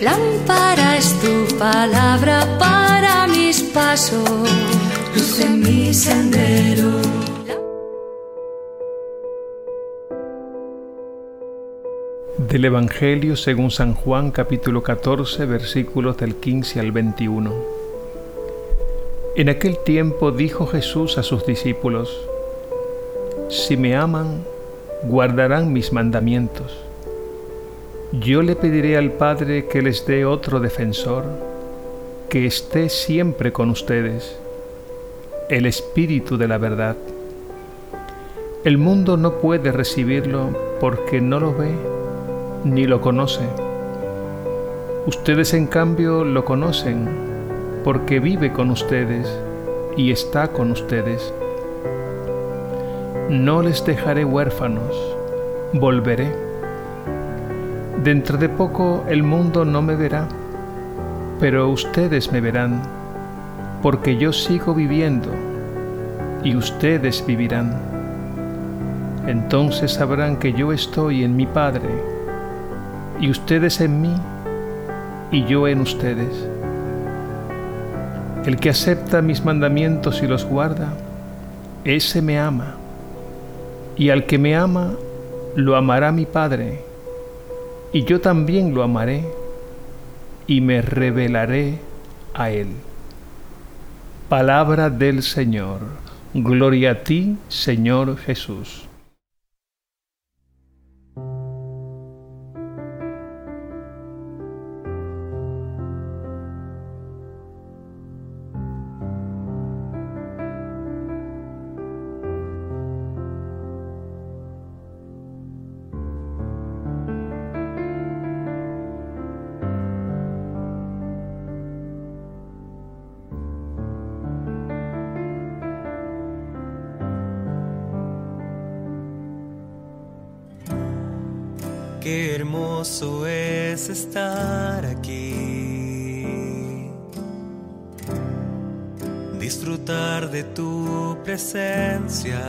Lámpara es tu palabra para mis pasos, luz en mi sendero. Del Evangelio según San Juan capítulo 14 versículos del 15 al 21. En aquel tiempo dijo Jesús a sus discípulos, Si me aman, guardarán mis mandamientos. Yo le pediré al Padre que les dé otro defensor, que esté siempre con ustedes, el Espíritu de la verdad. El mundo no puede recibirlo porque no lo ve ni lo conoce. Ustedes en cambio lo conocen porque vive con ustedes y está con ustedes. No les dejaré huérfanos, volveré. Dentro de poco el mundo no me verá, pero ustedes me verán, porque yo sigo viviendo y ustedes vivirán. Entonces sabrán que yo estoy en mi Padre, y ustedes en mí, y yo en ustedes. El que acepta mis mandamientos y los guarda, ese me ama, y al que me ama, lo amará mi Padre, y yo también lo amaré, y me revelaré a él. Palabra del Señor. Gloria a ti, Señor Jesús. Qué hermoso es estar aquí, disfrutar de tu presencia.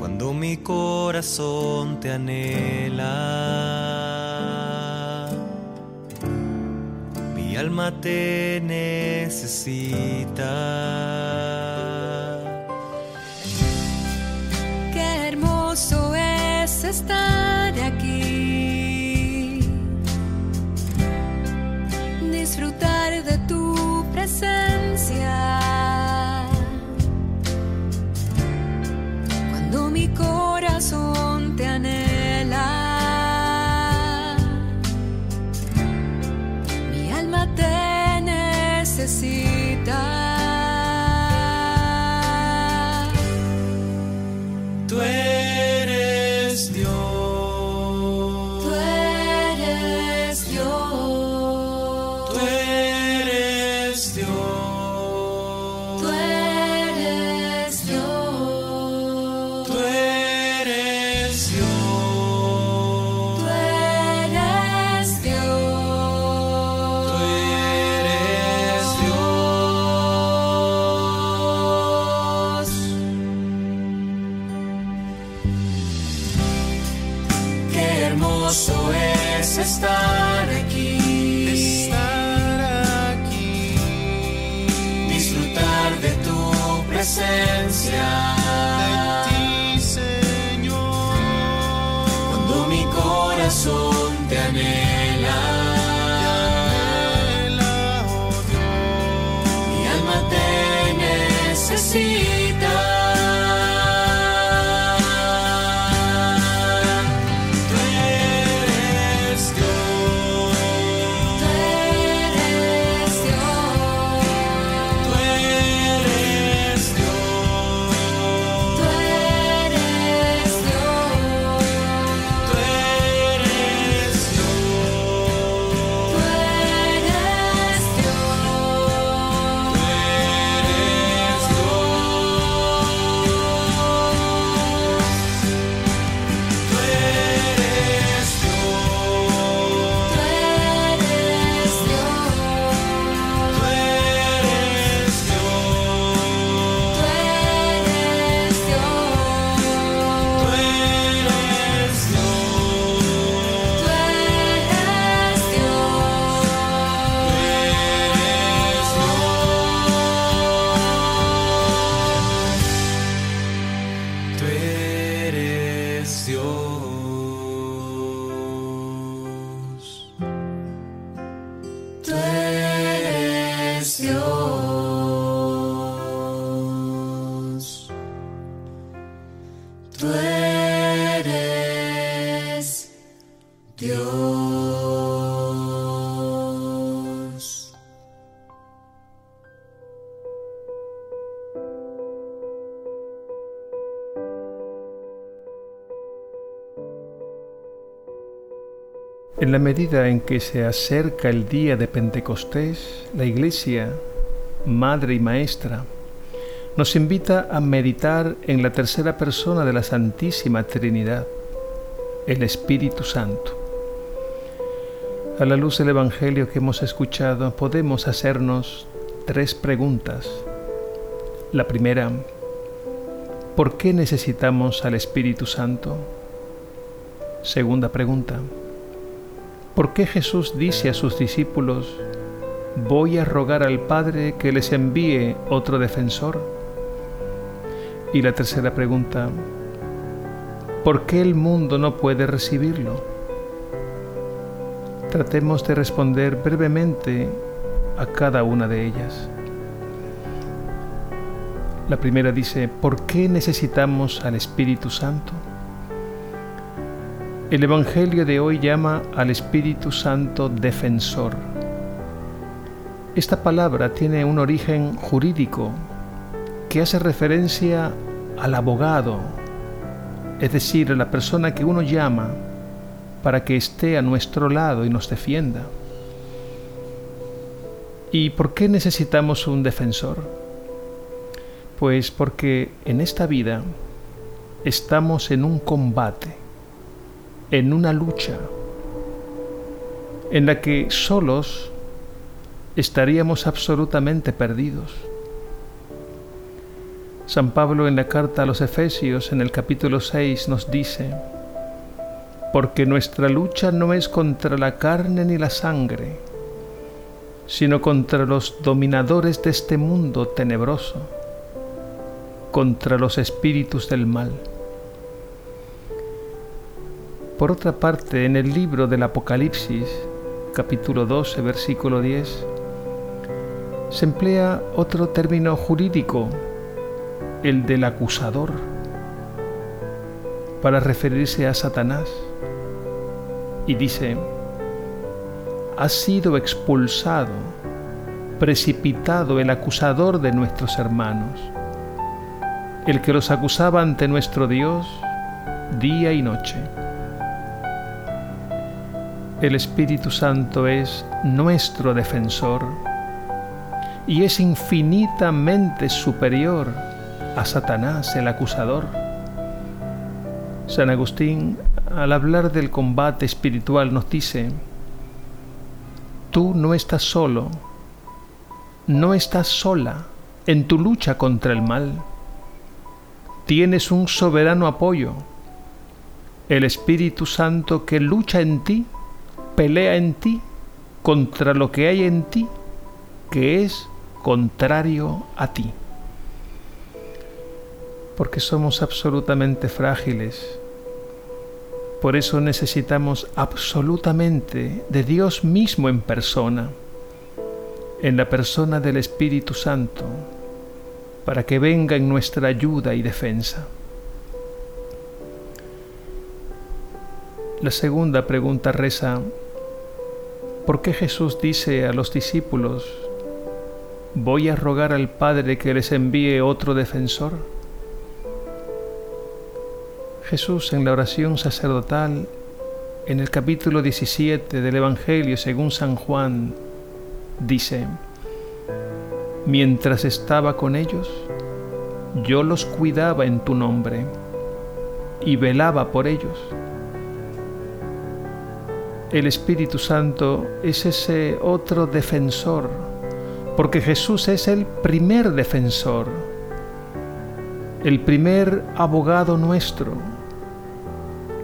Cuando mi corazón te anhela, mi alma te necesita. De tu presencia, de ti, Señor. Cuando mi corazón En la medida en que se acerca el día de Pentecostés, la Iglesia, Madre y Maestra, nos invita a meditar en la tercera persona de la Santísima Trinidad, el Espíritu Santo. A la luz del Evangelio que hemos escuchado, podemos hacernos tres preguntas. La primera, ¿por qué necesitamos al Espíritu Santo? Segunda pregunta, ¿Por qué Jesús dice a sus discípulos, voy a rogar al Padre que les envíe otro defensor? Y la tercera pregunta, ¿por qué el mundo no puede recibirlo? Tratemos de responder brevemente a cada una de ellas. La primera dice, ¿por qué necesitamos al Espíritu Santo? El Evangelio de hoy llama al Espíritu Santo defensor. Esta palabra tiene un origen jurídico que hace referencia al abogado, es decir, a la persona que uno llama para que esté a nuestro lado y nos defienda. ¿Y por qué necesitamos un defensor? Pues porque en esta vida estamos en un combate en una lucha en la que solos estaríamos absolutamente perdidos. San Pablo en la carta a los Efesios en el capítulo 6 nos dice, porque nuestra lucha no es contra la carne ni la sangre, sino contra los dominadores de este mundo tenebroso, contra los espíritus del mal. Por otra parte, en el libro del Apocalipsis, capítulo 12, versículo 10, se emplea otro término jurídico, el del acusador, para referirse a Satanás. Y dice, ha sido expulsado, precipitado el acusador de nuestros hermanos, el que los acusaba ante nuestro Dios día y noche. El Espíritu Santo es nuestro defensor y es infinitamente superior a Satanás, el acusador. San Agustín, al hablar del combate espiritual, nos dice, tú no estás solo, no estás sola en tu lucha contra el mal. Tienes un soberano apoyo, el Espíritu Santo que lucha en ti pelea en ti contra lo que hay en ti que es contrario a ti. Porque somos absolutamente frágiles. Por eso necesitamos absolutamente de Dios mismo en persona, en la persona del Espíritu Santo, para que venga en nuestra ayuda y defensa. La segunda pregunta reza, ¿Por qué Jesús dice a los discípulos, voy a rogar al Padre que les envíe otro defensor? Jesús en la oración sacerdotal, en el capítulo 17 del Evangelio según San Juan, dice, mientras estaba con ellos, yo los cuidaba en tu nombre y velaba por ellos el Espíritu Santo es ese otro defensor, porque Jesús es el primer defensor, el primer abogado nuestro,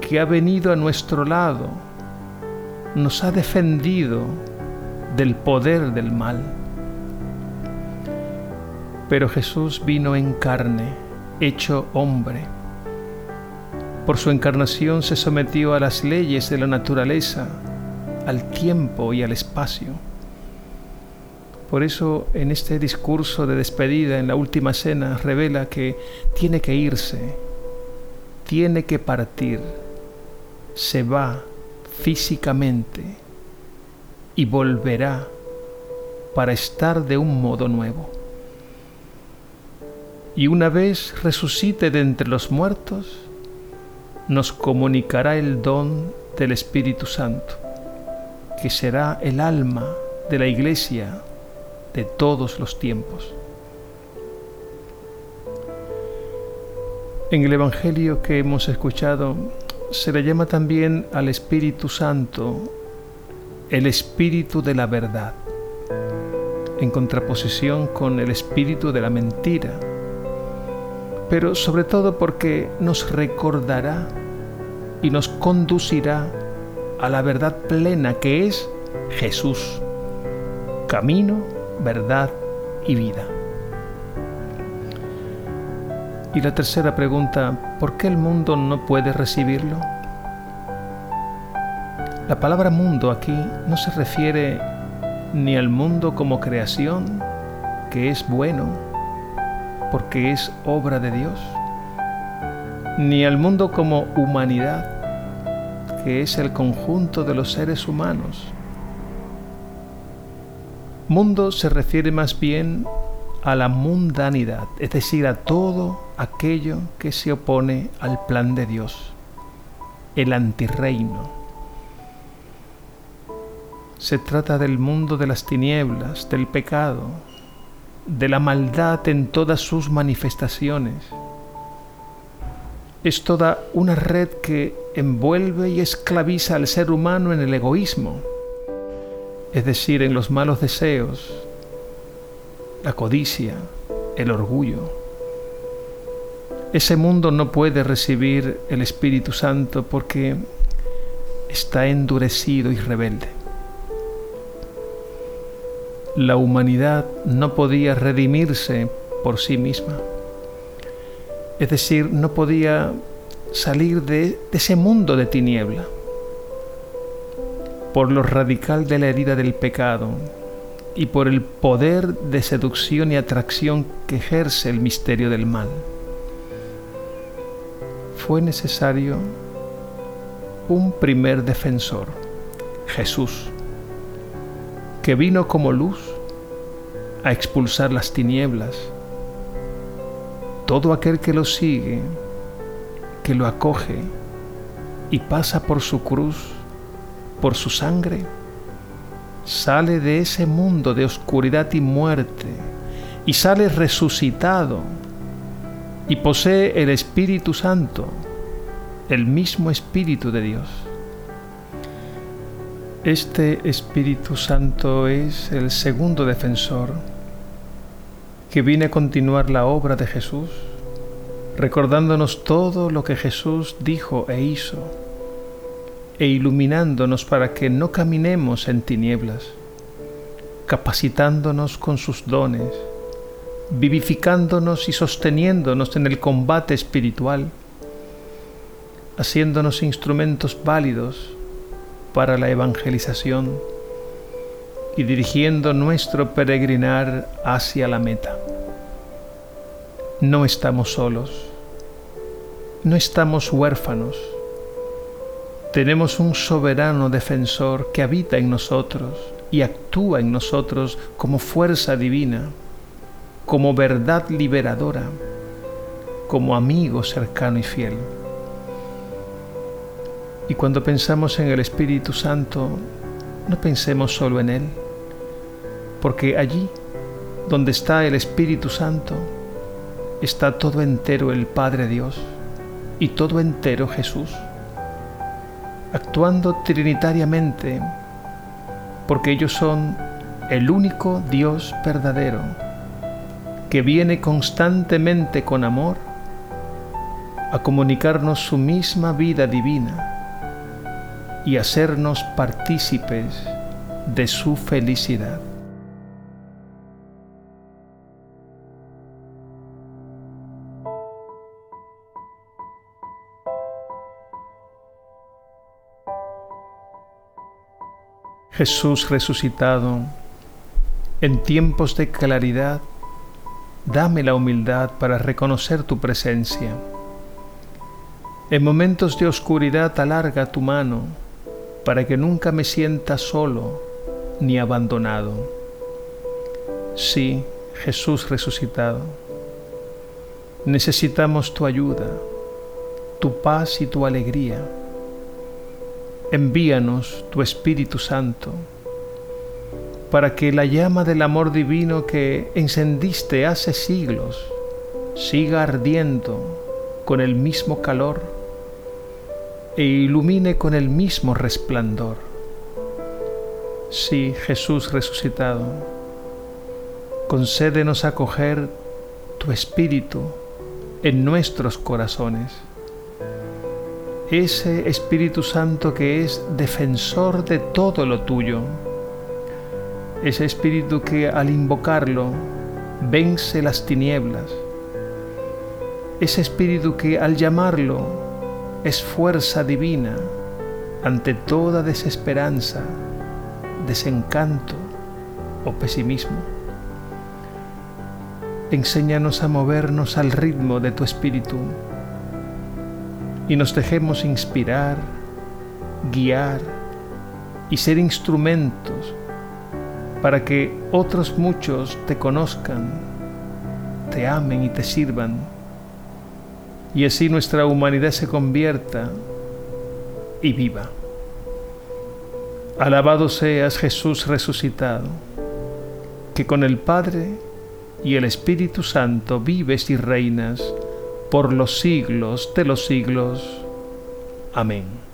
que ha venido a nuestro lado, nos ha defendido del poder del mal. Pero Jesús vino en carne, hecho hombre, Por su encarnación se sometió a las leyes de la naturaleza, al tiempo y al espacio. Por eso en este discurso de despedida en la última cena revela que tiene que irse, tiene que partir, se va físicamente y volverá para estar de un modo nuevo. Y una vez resucite de entre los muertos, nos comunicará el don del Espíritu Santo, que será el alma de la Iglesia de todos los tiempos. En el Evangelio que hemos escuchado se le llama también al Espíritu Santo el Espíritu de la verdad, en contraposición con el Espíritu de la mentira, pero sobre todo porque nos recordará y nos conducirá a la verdad plena que es Jesús, camino, verdad y vida. Y la tercera pregunta, ¿por qué el mundo no puede recibirlo? La palabra mundo aquí no se refiere ni al mundo como creación, que es bueno, porque es obra de Dios, ni al mundo como humanidad, que es el conjunto de los seres humanos. Mundo se refiere más bien a la mundanidad, es decir, a todo aquello que se opone al plan de Dios, el antirreino. Se trata del mundo de las tinieblas, del pecado, de la maldad en todas sus manifestaciones. Es toda una red que envuelve y esclaviza al ser humano en el egoísmo, es decir, en los malos deseos, la codicia, el orgullo. Ese mundo no puede recibir el Espíritu Santo porque está endurecido y rebelde la humanidad no podía redimirse por sí misma. Es decir, no podía salir de, ese mundo de tiniebla por lo radical de la herida del pecado y por el poder de seducción y atracción que ejerce el misterio del mal. Fue necesario un primer defensor, Jesús que vino como luz a expulsar las tinieblas. Todo aquel que lo sigue, que lo acoge y pasa por su cruz, por su sangre, sale de ese mundo de oscuridad y muerte y sale resucitado y posee el Espíritu Santo, el mismo Espíritu de Dios. Este Espíritu Santo es el segundo defensor que viene a continuar la obra de Jesús, recordándonos todo lo que Jesús dijo e hizo, e iluminándonos para que no caminemos en tinieblas, capacitándonos con sus dones, vivificándonos y sosteniéndonos en el combate espiritual, haciéndonos instrumentos válidos para la evangelización y dirigiendo nuestro peregrinar hacia la meta. No estamos solos, no estamos huérfanos, tenemos un soberano defensor que habita en nosotros y actúa en nosotros como fuerza divina, como verdad liberadora, como amigo cercano y fiel. Y cuando pensamos en el Espíritu Santo, no pensemos solo en Él, porque allí donde está el Espíritu Santo, está todo entero el Padre Dios y todo entero Jesús, actuando trinitariamente, porque ellos son el único Dios verdadero, que viene constantemente con amor a comunicarnos su misma vida divina y hacernos partícipes de su felicidad. Jesús resucitado, en tiempos de claridad, dame la humildad para reconocer tu presencia. En momentos de oscuridad alarga tu mano para que nunca me sienta solo ni abandonado. Sí, Jesús resucitado, necesitamos tu ayuda, tu paz y tu alegría. Envíanos tu Espíritu Santo para que la llama del amor divino que encendiste hace siglos siga ardiendo con el mismo calor e ilumine con el mismo resplandor. Sí, Jesús resucitado, concédenos acoger tu Espíritu en nuestros corazones. Ese Espíritu Santo que es defensor de todo lo tuyo ese espíritu que al invocarlo vence las tinieblas, ese espíritu que al llamarlo es fuerza divina ante toda desesperanza, desencanto o pesimismo. Enséñanos a movernos al ritmo de tu espíritu y nos dejemos inspirar, guiar y ser instrumentos para que otros muchos te conozcan, te amen y te sirvan, y así nuestra humanidad se convierta y viva. Alabado seas Jesús resucitado, que con el Padre y el Espíritu Santo vives y reinas por los siglos de los siglos. Amén.